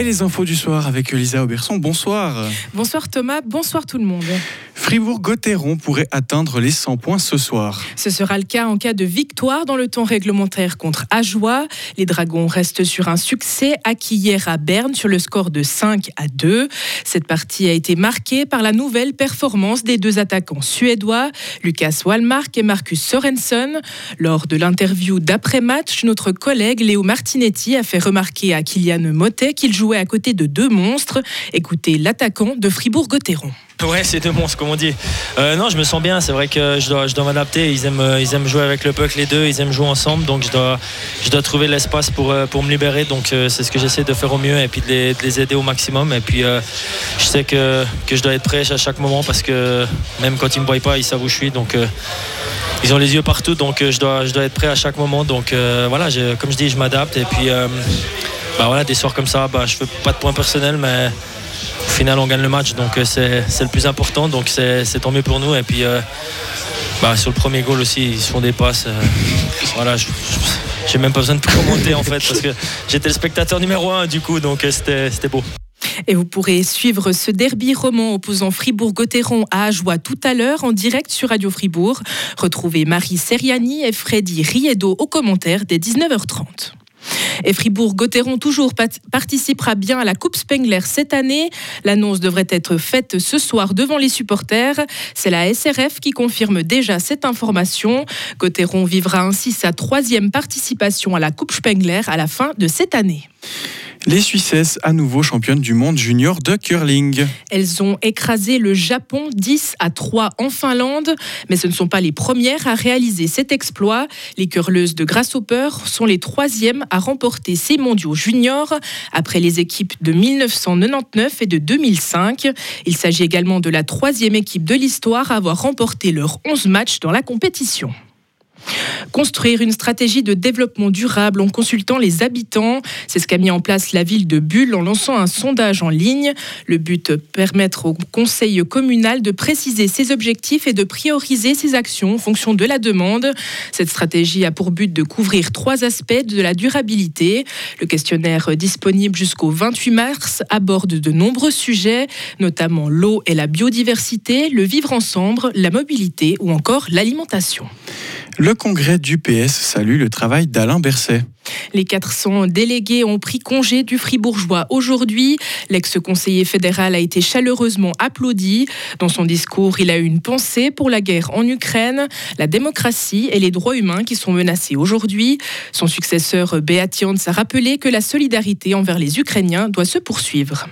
Et les infos du soir avec Lisa Auberson. Bonsoir. Bonsoir Thomas, bonsoir tout le monde. Fribourg-Gotteron pourrait atteindre les 100 points ce soir. Ce sera le cas en cas de victoire dans le temps réglementaire contre Ajoie. Les Dragons restent sur un succès acquis hier à Berne sur le score de 5 à 2. Cette partie a été marquée par la nouvelle performance des deux attaquants suédois, Lucas Wallmark et Marcus Sorensen. Lors de l'interview d'après-match, notre collègue Léo Martinetti a fait remarquer à Kylian Motet qu'il jouait à côté de deux monstres. Écoutez l'attaquant de Fribourg-Gotteron. Ouais, c'est deux monstres, comme on dit. Euh, non, je me sens bien. C'est vrai que je dois, je dois m'adapter. Ils aiment, euh, ils aiment jouer avec le puck, les deux. Ils aiment jouer ensemble. Donc, je dois, je dois trouver l'espace pour, euh, pour me libérer. Donc, c'est ce que j'essaie de faire au mieux et puis de les, de les aider au maximum. Et puis, je sais que, que je dois être prêt à chaque moment parce que même quand ils ne me voient pas, ils savent où je suis. Donc, ils ont les yeux partout. Donc, je dois, je dois être prêt à chaque moment. Donc, voilà, comme je dis, je m'adapte. Et puis, bah, voilà, des soirs comme ça, bah, je fais pas de points personnels, mais au final, on gagne le match, donc euh, c'est le plus important. Donc c'est tant mieux pour nous. Et puis euh, bah, sur le premier goal aussi, ils se font des passes. Euh, voilà, j'ai même pas besoin de commenter en fait, parce que j'étais le spectateur numéro un du coup, donc c'était beau. Et vous pourrez suivre ce derby roman opposant Fribourg-Gotteron à Ajoie tout à l'heure en direct sur Radio Fribourg. Retrouvez Marie Seriani et Freddy Riedo aux commentaires dès 19h30. Et Fribourg-Gotteron toujours participera bien à la Coupe Spengler cette année. L'annonce devrait être faite ce soir devant les supporters. C'est la SRF qui confirme déjà cette information. Gotteron vivra ainsi sa troisième participation à la Coupe Spengler à la fin de cette année. Les Suissesses, à nouveau championnes du monde junior de curling. Elles ont écrasé le Japon 10 à 3 en Finlande, mais ce ne sont pas les premières à réaliser cet exploit. Les curleuses de Grasshopper sont les troisièmes à remporter ces mondiaux juniors, après les équipes de 1999 et de 2005. Il s'agit également de la troisième équipe de l'histoire à avoir remporté leurs 11 matchs dans la compétition. Construire une stratégie de développement durable en consultant les habitants, c'est ce qu'a mis en place la ville de Bulle en lançant un sondage en ligne. Le but, permettre au conseil communal de préciser ses objectifs et de prioriser ses actions en fonction de la demande. Cette stratégie a pour but de couvrir trois aspects de la durabilité. Le questionnaire disponible jusqu'au 28 mars aborde de nombreux sujets, notamment l'eau et la biodiversité, le vivre ensemble, la mobilité ou encore l'alimentation. Le congrès du PS salue le travail d'Alain Berset. Les 400 délégués ont pris congé du Fribourgeois aujourd'hui. L'ex-conseiller fédéral a été chaleureusement applaudi. Dans son discours, il a eu une pensée pour la guerre en Ukraine, la démocratie et les droits humains qui sont menacés aujourd'hui. Son successeur Beat a rappelé que la solidarité envers les Ukrainiens doit se poursuivre.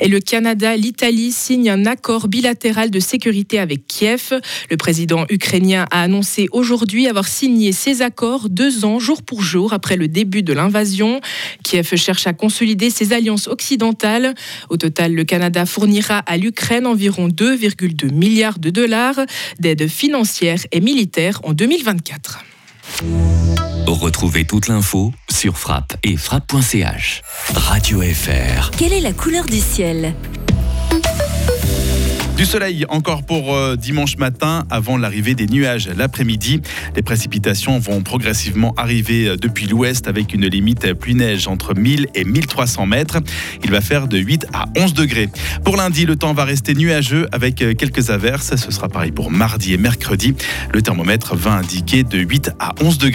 Et le Canada, l'Italie signent un accord bilatéral de sécurité avec Kiev. Le président ukrainien a annoncé aujourd'hui avoir signé ces accords deux ans jour pour jour après le début de l'invasion. Kiev cherche à consolider ses alliances occidentales. Au total, le Canada fournira à l'Ukraine environ 2,2 milliards de dollars d'aide financière et militaire en 2024. Retrouvez toute l'info sur frappe et frappe.ch. Radio FR. Quelle est la couleur du ciel? Du soleil encore pour euh, dimanche matin avant l'arrivée des nuages l'après-midi. Les précipitations vont progressivement arriver euh, depuis l'ouest avec une limite pluie-neige entre 1000 et 1300 mètres. Il va faire de 8 à 11 degrés. Pour lundi, le temps va rester nuageux avec euh, quelques averses. Ce sera pareil pour mardi et mercredi. Le thermomètre va indiquer de 8 à 11 degrés.